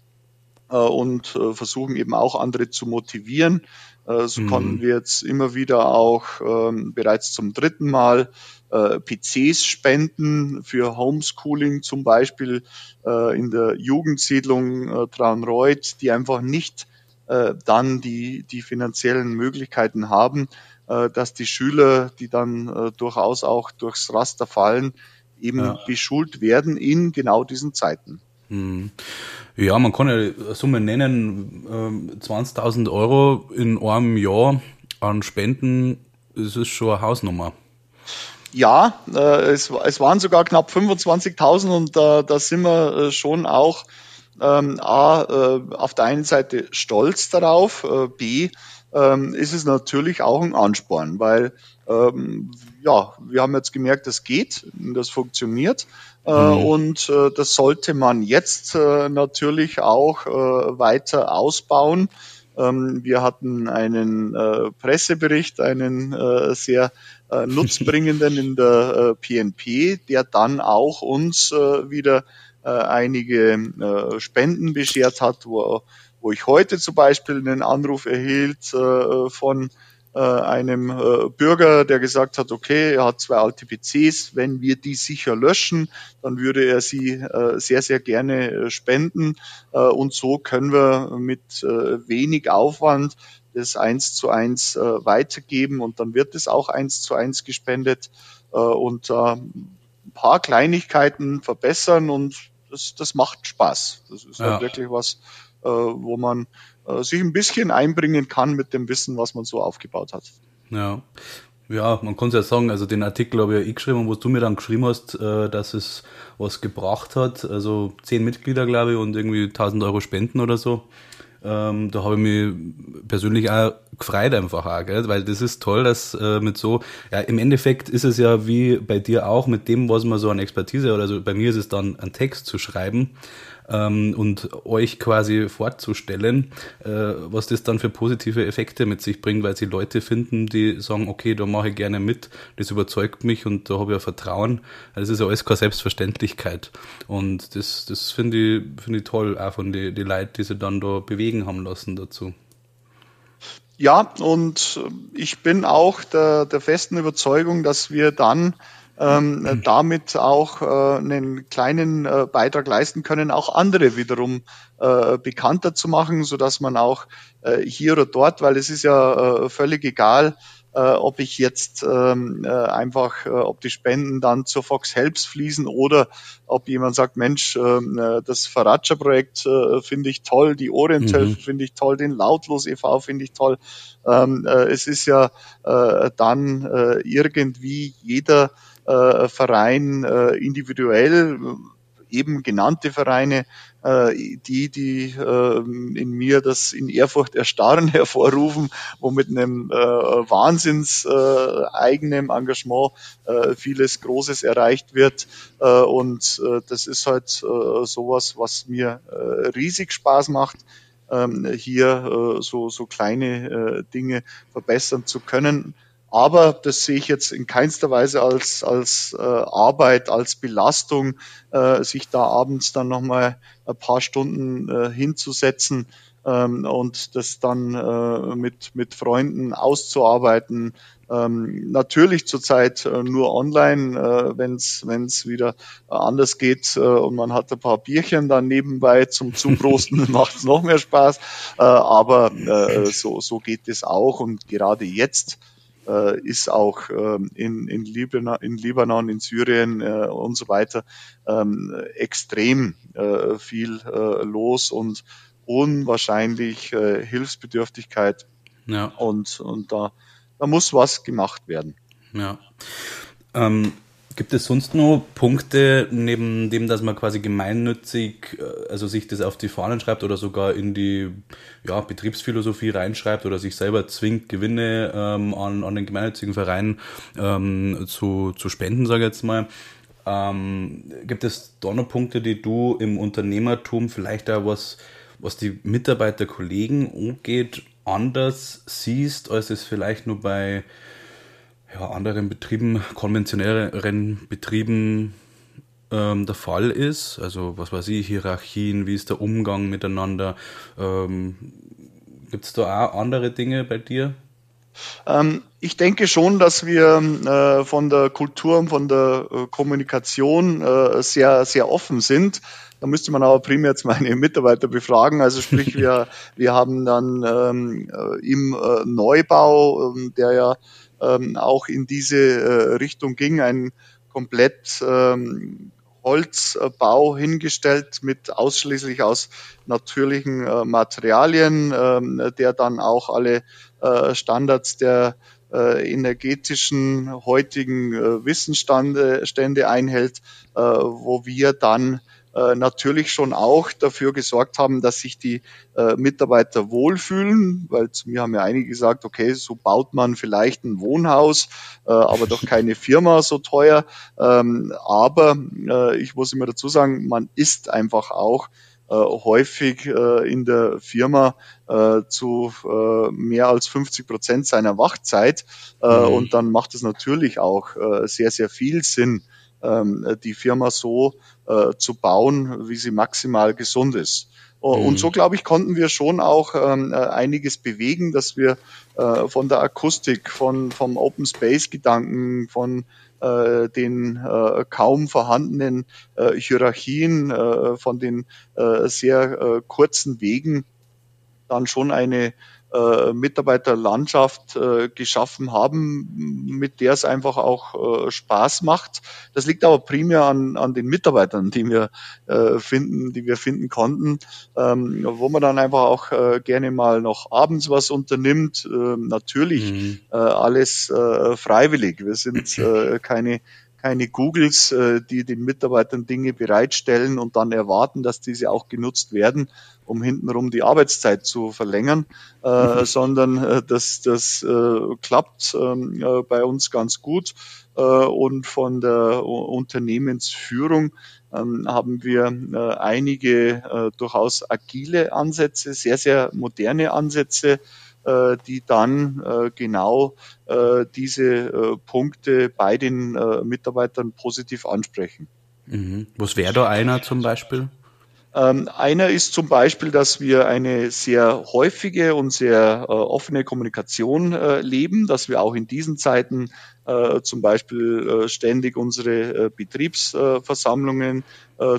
äh, und äh, versuchen eben auch andere zu motivieren. Äh, so mhm. konnten wir jetzt immer wieder auch ähm, bereits zum dritten Mal äh, PCs spenden für Homeschooling zum Beispiel äh, in der Jugendsiedlung äh, Traunreuth, die einfach nicht äh, dann die, die finanziellen Möglichkeiten haben, äh, dass die Schüler, die dann äh, durchaus auch durchs Raster fallen, eben ja. beschult werden in genau diesen Zeiten. Mhm. Ja, man kann ja Summe nennen, 20.000 ähm, Euro in einem Jahr an Spenden, das ist schon eine Hausnummer. Ja, äh, es, es waren sogar knapp 25.000 und äh, da sind wir äh, schon auch ähm, A, äh, auf der einen Seite stolz darauf, äh, B, ähm, ist es natürlich auch ein Ansporn, weil ähm, ja, wir haben jetzt gemerkt, das geht, das funktioniert äh, mhm. und äh, das sollte man jetzt äh, natürlich auch äh, weiter ausbauen. Ähm, wir hatten einen äh, Pressebericht, einen äh, sehr nutzbringenden in der PNP, der dann auch uns äh, einige Spenden beschert hat, wo, wo ich heute zum Beispiel einen Anruf erhielt von äh, einem äh, Bürger, der gesagt hat, okay, er hat zwei alte PCs, wenn wir die sicher löschen, dann würde er sie äh, sehr, sehr gerne spenden. und so können wir mit wenig Aufwand das eins zu eins weitergeben und dann wird es auch eins zu eins gespendet und ein paar Kleinigkeiten verbessern und das, das macht Spaß. Das ist ja. halt wirklich was, wo man äh, sich ein bisschen einbringen kann mit dem Wissen, was man so aufgebaut hat. Ja. Ja, man kann es ja sagen, also den Artikel habe ich ja eh geschrieben, wo du mir dann geschrieben hast, äh, dass es was gebracht hat. Also zehn Mitglieder, glaube ich, und irgendwie 1000 Euro Spenden oder so. Ähm, da habe ich mich persönlich auch gefreut einfach auch, gell? weil das ist toll, dass äh, mit so, ja, im Endeffekt ist es ja wie bei dir auch mit dem, was man so an Expertise oder also bei mir ist es dann, einen Text zu schreiben ähm, und euch quasi vorzustellen, äh, was das dann für positive Effekte mit sich bringt, weil sie Leute finden, die sagen, okay, da mache ich gerne mit, das überzeugt mich und da habe ich ja Vertrauen. Also das ist ja alles keine Selbstverständlichkeit. Und das, das finde ich, finde ich toll, auch von den die Leuten, die sie dann da bewegen haben lassen dazu. Ja, und ich bin auch der, der festen Überzeugung, dass wir dann ähm, damit auch äh, einen kleinen äh, Beitrag leisten können, auch andere wiederum äh, bekannter zu machen, so dass man auch äh, hier oder dort, weil es ist ja äh, völlig egal, äh, ob ich jetzt ähm, äh, einfach, äh, ob die Spenden dann zur Fox Helps fließen oder ob jemand sagt, Mensch, ähm, äh, das Faratscha-Projekt äh, finde ich toll, die Oriental mhm. finde ich toll, den Lautlos e.V. finde ich toll. Ähm, äh, es ist ja äh, dann äh, irgendwie jeder äh, Verein äh, individuell, eben genannte Vereine, äh, die, die äh, in mir das in Ehrfurcht erstarren hervorrufen, wo mit einem äh, wahnsinns äh, eigenem Engagement vieles Großes erreicht wird. Und das ist halt sowas, was mir riesig Spaß macht ähm, hier so, so kleine Dinge verbessern zu können. Aber das sehe ich jetzt in keinster Weise als, als äh, Arbeit, als Belastung, äh, sich da abends dann nochmal ein paar Stunden äh, hinzusetzen ähm, und das dann äh, mit, mit Freunden auszuarbeiten. Ähm, natürlich zurzeit äh, nur online, äh, wenn es wieder anders geht äh, und man hat ein paar Bierchen dann nebenbei zum Zuprosten, macht es noch mehr Spaß. Äh, aber äh, so, so geht es auch und gerade jetzt äh, ist auch ähm, in, in, Libanon, in Libanon, in Syrien äh, und so weiter ähm, extrem äh, viel äh, los und unwahrscheinlich äh, Hilfsbedürftigkeit. Ja. Und, und da, da muss was gemacht werden. Ja. Ähm, Gibt es sonst noch Punkte, neben dem, dass man quasi gemeinnützig, äh, also sich das auf die Fahnen schreibt oder sogar in die ja, Betriebsphilosophie reinschreibt oder sich selber zwingt, Gewinne ähm, an, an den gemeinnützigen Verein ähm, zu, zu spenden, sage ich jetzt mal. Ähm, gibt es da noch Punkte, die du im Unternehmertum vielleicht auch was, was die Mitarbeiter, Kollegen angeht, anders siehst, als es vielleicht nur bei ja, anderen Betrieben, konventionelleren Betrieben ähm, der Fall ist. Also was weiß ich, Hierarchien, wie ist der Umgang miteinander? Ähm, Gibt es da auch andere Dinge bei dir? Ähm, ich denke schon, dass wir äh, von der Kultur und von der äh, Kommunikation äh, sehr, sehr offen sind. Da müsste man aber primär jetzt meine Mitarbeiter befragen. Also sprich, wir, wir haben dann ähm, äh, im äh, Neubau, ähm, der ja ähm, auch in diese äh, Richtung ging, ein komplett ähm, Holzbau hingestellt mit ausschließlich aus natürlichen äh, Materialien, äh, der dann auch alle äh, Standards der äh, energetischen heutigen äh, Wissensstände einhält, äh, wo wir dann äh, natürlich schon auch dafür gesorgt haben, dass sich die äh, Mitarbeiter wohlfühlen, weil zu mir haben ja einige gesagt, okay, so baut man vielleicht ein Wohnhaus, äh, aber doch keine Firma so teuer. Ähm, aber äh, ich muss immer dazu sagen, man ist einfach auch äh, häufig äh, in der Firma äh, zu äh, mehr als 50 Prozent seiner Wachzeit. Äh, mhm. Und dann macht es natürlich auch äh, sehr, sehr viel Sinn, die Firma so äh, zu bauen, wie sie maximal gesund ist. Oh, und mhm. so, glaube ich, konnten wir schon auch ähm, äh, einiges bewegen, dass wir äh, von der Akustik, von, vom Open Space Gedanken, von äh, den äh, kaum vorhandenen äh, Hierarchien, äh, von den äh, sehr äh, kurzen Wegen dann schon eine äh, Mitarbeiterlandschaft äh, geschaffen haben, mit der es einfach auch äh, Spaß macht. Das liegt aber primär an, an den Mitarbeitern, die wir äh, finden, die wir finden konnten, ähm, wo man dann einfach auch äh, gerne mal noch abends was unternimmt. Äh, natürlich mhm. äh, alles äh, freiwillig. Wir sind äh, keine keine Googles, äh, die den Mitarbeitern Dinge bereitstellen und dann erwarten, dass diese auch genutzt werden, um hintenrum die Arbeitszeit zu verlängern, äh, mhm. sondern äh, das, das klappt ähm, äh, bei uns ganz gut. Und von der Unternehmensführung ähm, haben wir einige durchaus agile Ansätze, sehr, sehr moderne Ansätze, die dann äh, genau äh, diese Punkte bei den Mitarbeitern positiv ansprechen. Mhm. Was wäre da einer zum Beispiel? Ähm, einer ist zum Beispiel, dass wir eine sehr häufige und sehr äh, offene Kommunikation äh, leben, dass wir auch in diesen Zeiten äh, zum Beispiel äh, ständig unsere äh, Betriebsversammlungen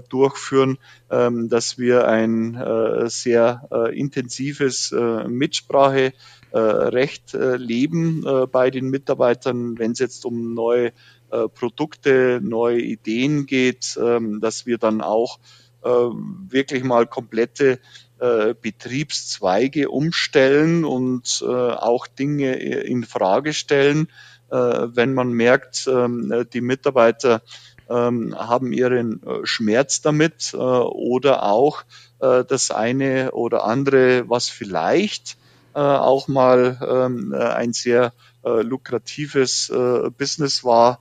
durchführen, ähm, dass wir ein sehr intensives Mitspracherecht leben bei den Mitarbeitern, wenn es jetzt um neue Produkte, neue Ideen geht, ähm, dass wir dann auch wirklich mal komplette äh, Betriebszweige umstellen und äh, auch Dinge in Frage stellen, wenn man merkt, ähm, die Mitarbeiter ähm, haben ihren Schmerz damit oder auch das eine oder andere, was vielleicht auch mal ähm, ein sehr lukratives Business war,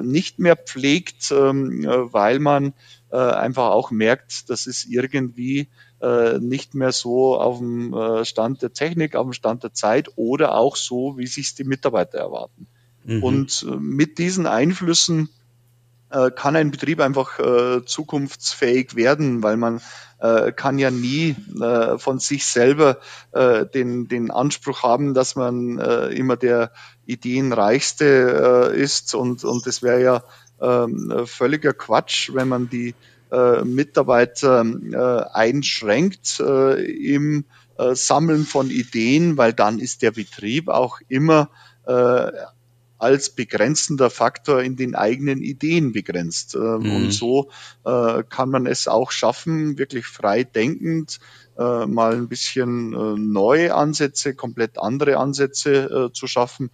nicht mehr pflegt, weil man äh, einfach auch merkt, das ist irgendwie äh, nicht mehr so auf dem äh, Stand der Technik, auf dem Stand der Zeit oder auch so, wie sich die Mitarbeiter erwarten. Mhm. Und äh, mit diesen Einflüssen äh, kann ein Betrieb einfach äh, zukunftsfähig werden, weil man äh, kann ja nie äh, von sich selber den, den Anspruch haben, dass man immer der ideenreichste ist und, und das wäre ja völliger Quatsch, wenn man die äh, Mitarbeiter äh, einschränkt äh, im äh, Sammeln von Ideen, weil dann ist der Betrieb auch immer äh, als begrenzender Faktor in den eigenen Ideen begrenzt. Ähm, mhm. Und so äh, kann man es auch schaffen, wirklich frei denkend äh, mal ein bisschen äh, neue Ansätze, komplett andere Ansätze äh, zu schaffen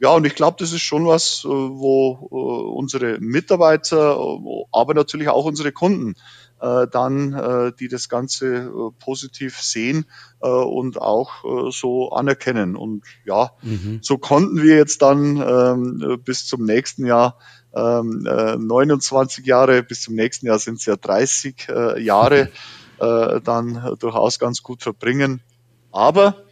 ja, und ich glaube, das ist schon was, äh, wo äh, unsere Mitarbeiter, äh, aber natürlich auch unsere Kunden dann, die das Ganze positiv sehen und auch so anerkennen. Und ja, mhm. so konnten wir jetzt dann ähm, bis zum nächsten Jahr 29 ähm, Jahre, bis zum nächsten Jahr sind es ja 30 Jahre, dann durchaus ganz gut verbringen. Aber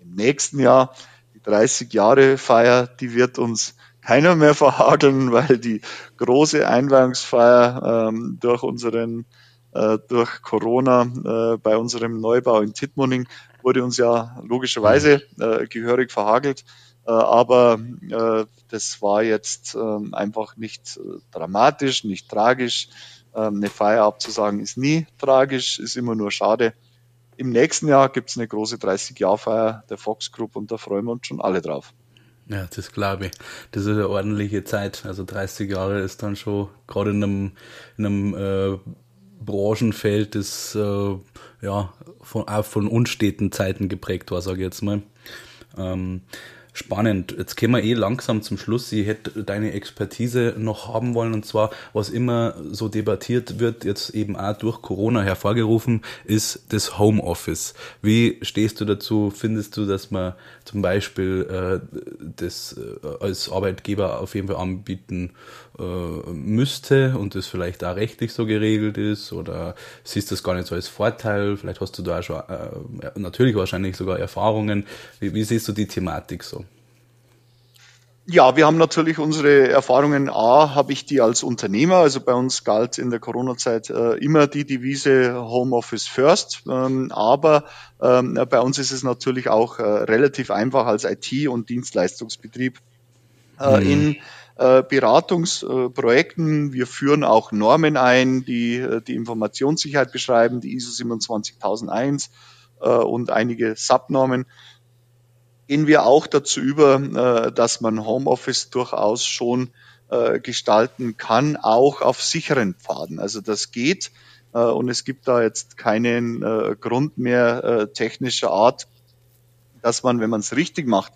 im nächsten Jahr die 30 Jahre Feier, die wird uns keiner mehr verhageln, weil die große Einweihungsfeier ähm, durch unseren äh, durch Corona äh, bei unserem Neubau in Tittmoning wurde uns ja logischerweise äh, gehörig verhagelt. Äh, aber äh, das war jetzt äh, einfach nicht äh, dramatisch, nicht tragisch. Ähm, eine Feier abzusagen ist nie tragisch, ist immer nur schade. Im nächsten Jahr gibt es eine große 30-Jahr-Feier der Fox Group und da freuen wir uns schon alle drauf. Ja, das glaube ich. Das ist eine ordentliche Zeit. Also 30 Jahre ist dann schon gerade in einem, in einem äh, Branchenfeld, das äh, ja von, auch von unsteten Zeiten geprägt war, sage ich jetzt mal. Ähm, Spannend. Jetzt kommen wir eh langsam zum Schluss. Ich hätte deine Expertise noch haben wollen und zwar, was immer so debattiert wird, jetzt eben auch durch Corona hervorgerufen, ist das Homeoffice. Wie stehst du dazu? Findest du, dass man zum Beispiel äh, das äh, als Arbeitgeber auf jeden Fall anbieten äh, müsste und das vielleicht auch rechtlich so geregelt ist oder siehst du das gar nicht so als Vorteil? Vielleicht hast du da schon äh, natürlich wahrscheinlich sogar Erfahrungen. Wie, wie siehst du die Thematik so? Ja, wir haben natürlich unsere Erfahrungen. A, habe ich die als Unternehmer. Also bei uns galt in der Corona-Zeit äh, immer die Devise Homeoffice First. Ähm, aber ähm, bei uns ist es natürlich auch äh, relativ einfach als IT- und Dienstleistungsbetrieb äh, mhm. in äh, Beratungsprojekten. Wir führen auch Normen ein, die äh, die Informationssicherheit beschreiben, die ISO 27001 äh, und einige Subnormen gehen wir auch dazu über, äh, dass man Homeoffice durchaus schon äh, gestalten kann, auch auf sicheren Pfaden. Also das geht äh, und es gibt da jetzt keinen Grund mehr technischer Art, dass man, wenn man es richtig macht,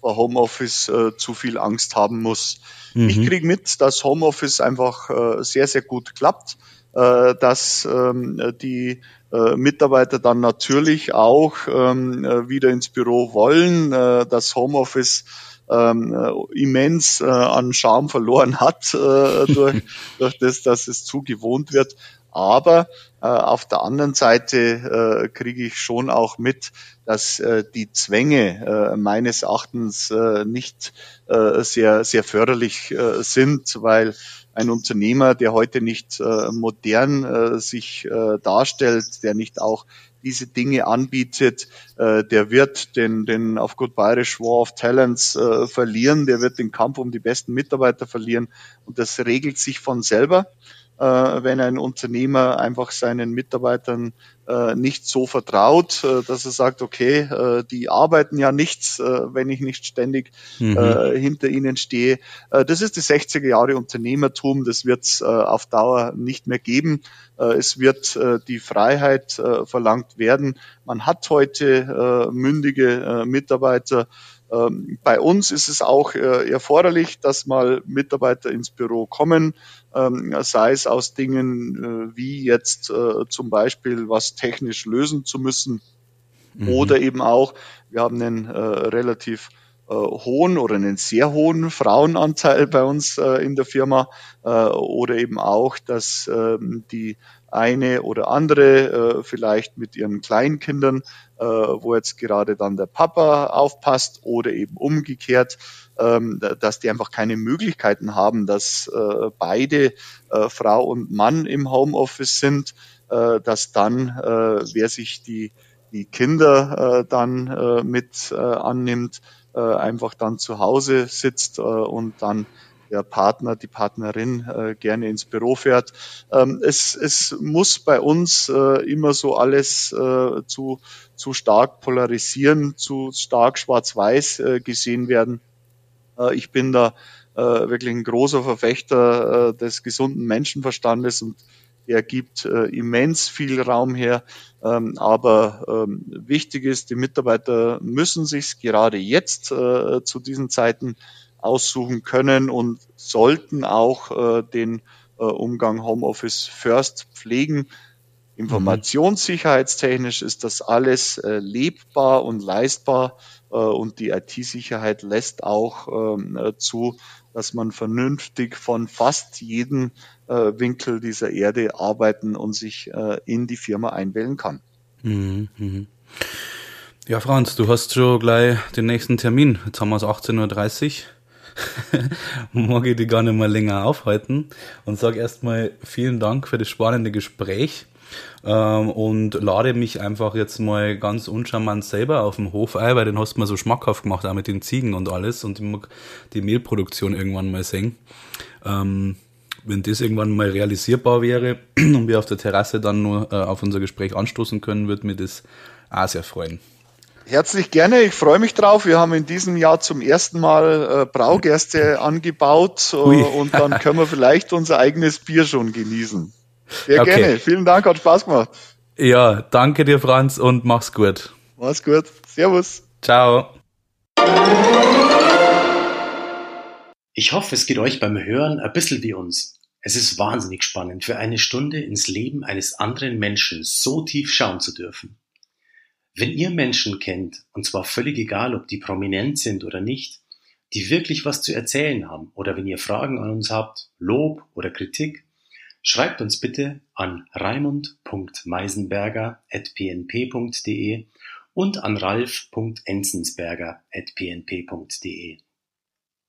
vor Homeoffice zu viel Angst haben muss. Mhm. Ich kriege mit, dass Homeoffice einfach sehr, sehr gut klappt, dass ähm, die äh, Mitarbeiter dann natürlich auch ähm, äh, wieder ins Büro wollen. Äh, das Homeoffice ähm, äh, immens äh, an Charme verloren hat äh, durch, durch das, dass es zu gewohnt wird. Aber äh, auf der anderen Seite äh, kriege ich schon auch mit, dass äh, die Zwänge äh, meines Erachtens äh, nicht äh, sehr, sehr förderlich äh, sind, weil ein Unternehmer, der heute nicht äh, modern äh, sich äh, darstellt, der nicht auch diese Dinge anbietet, äh, der wird den, den auf gut bayerisch War of Talents äh, verlieren, der wird den Kampf um die besten Mitarbeiter verlieren und das regelt sich von selber. Äh, wenn ein Unternehmer einfach seinen Mitarbeitern äh, nicht so vertraut, äh, dass er sagt, okay, die arbeiten ja nichts, wenn ich nicht ständig mhm. hinter ihnen stehe. das ist die 60er Jahre Unternehmertum, das wird es auf Dauer nicht mehr geben. es wird die Freiheit verlangt werden. Man hat heute mündige Mitarbeiter, ähm, bei uns ist es auch äh, erforderlich, dass mal Mitarbeiter ins Büro kommen, ähm, sei es aus Dingen äh, wie jetzt äh, zum Beispiel was technisch lösen zu müssen mhm. oder eben auch, wir haben einen relativ hohen oder einen sehr hohen Frauenanteil bei uns in der Firma oder eben auch, dass ähm, die eine oder andere vielleicht mit ihren Kleinkindern äh, wo jetzt gerade dann der Papa aufpasst oder eben umgekehrt, ähm, dass die einfach keine Möglichkeiten haben, dass äh, beide äh, Frau und Mann im Homeoffice sind, äh, dass dann, äh, wer sich die, die Kinder äh, dann äh, mit äh, annimmt, äh, einfach dann zu Hause sitzt äh, und dann der Partner, die Partnerin äh, gerne ins Büro fährt. Ähm, es, es muss bei uns äh, immer so alles äh, zu, zu stark polarisieren, zu stark schwarz-weiß äh, gesehen werden. Äh, ich bin da äh, wirklich ein großer Verfechter äh, des gesunden Menschenverstandes und er gibt äh, immens viel Raum her. Ähm, aber ähm, wichtig ist, die Mitarbeiter müssen sich gerade jetzt äh, zu diesen Zeiten aussuchen können und sollten auch äh, den äh, Umgang Homeoffice First pflegen. Informationssicherheitstechnisch ist das alles äh, lebbar und leistbar äh, und die IT-Sicherheit lässt auch ähm, äh, zu, dass man vernünftig von fast jedem äh, Winkel dieser Erde arbeiten und sich äh, in die Firma einwählen kann. Mhm. mhm. Ja, Franz, du hast schon gleich den nächsten Termin. Jetzt haben wir es 18.30 Uhr. Mag ich dich gar nicht mal länger aufhalten und sage erstmal vielen Dank für das spannende Gespräch ähm, und lade mich einfach jetzt mal ganz uncharmant selber auf dem Hof ein, weil den hast du mir so schmackhaft gemacht, auch mit den Ziegen und alles und ich mag die Mehlproduktion irgendwann mal sehen. Ähm, wenn das irgendwann mal realisierbar wäre und wir auf der Terrasse dann nur äh, auf unser Gespräch anstoßen können, würde mir das auch sehr freuen. Herzlich gerne, ich freue mich drauf. Wir haben in diesem Jahr zum ersten Mal äh, Braugerste angebaut äh, und dann können wir vielleicht unser eigenes Bier schon genießen. Sehr okay. gerne, vielen Dank, hat Spaß gemacht. Ja, danke dir, Franz, und mach's gut. Mach's gut. Servus. Ciao. Ich hoffe, es geht euch beim Hören ein bisschen wie uns. Es ist wahnsinnig spannend, für eine Stunde ins Leben eines anderen Menschen so tief schauen zu dürfen. Wenn ihr Menschen kennt, und zwar völlig egal, ob die prominent sind oder nicht, die wirklich was zu erzählen haben, oder wenn ihr Fragen an uns habt, Lob oder Kritik, schreibt uns bitte an raimund.meisenberger.pnp.de und an ralf.enzensberger.pnp.de.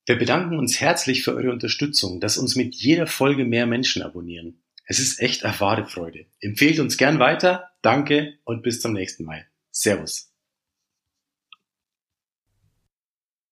Wir bedanken uns herzlich für eure Unterstützung, dass uns mit jeder Folge mehr Menschen abonnieren. Es ist echt eine wahre Freude. Empfehlt uns gern weiter, danke und bis zum nächsten Mal. Servus.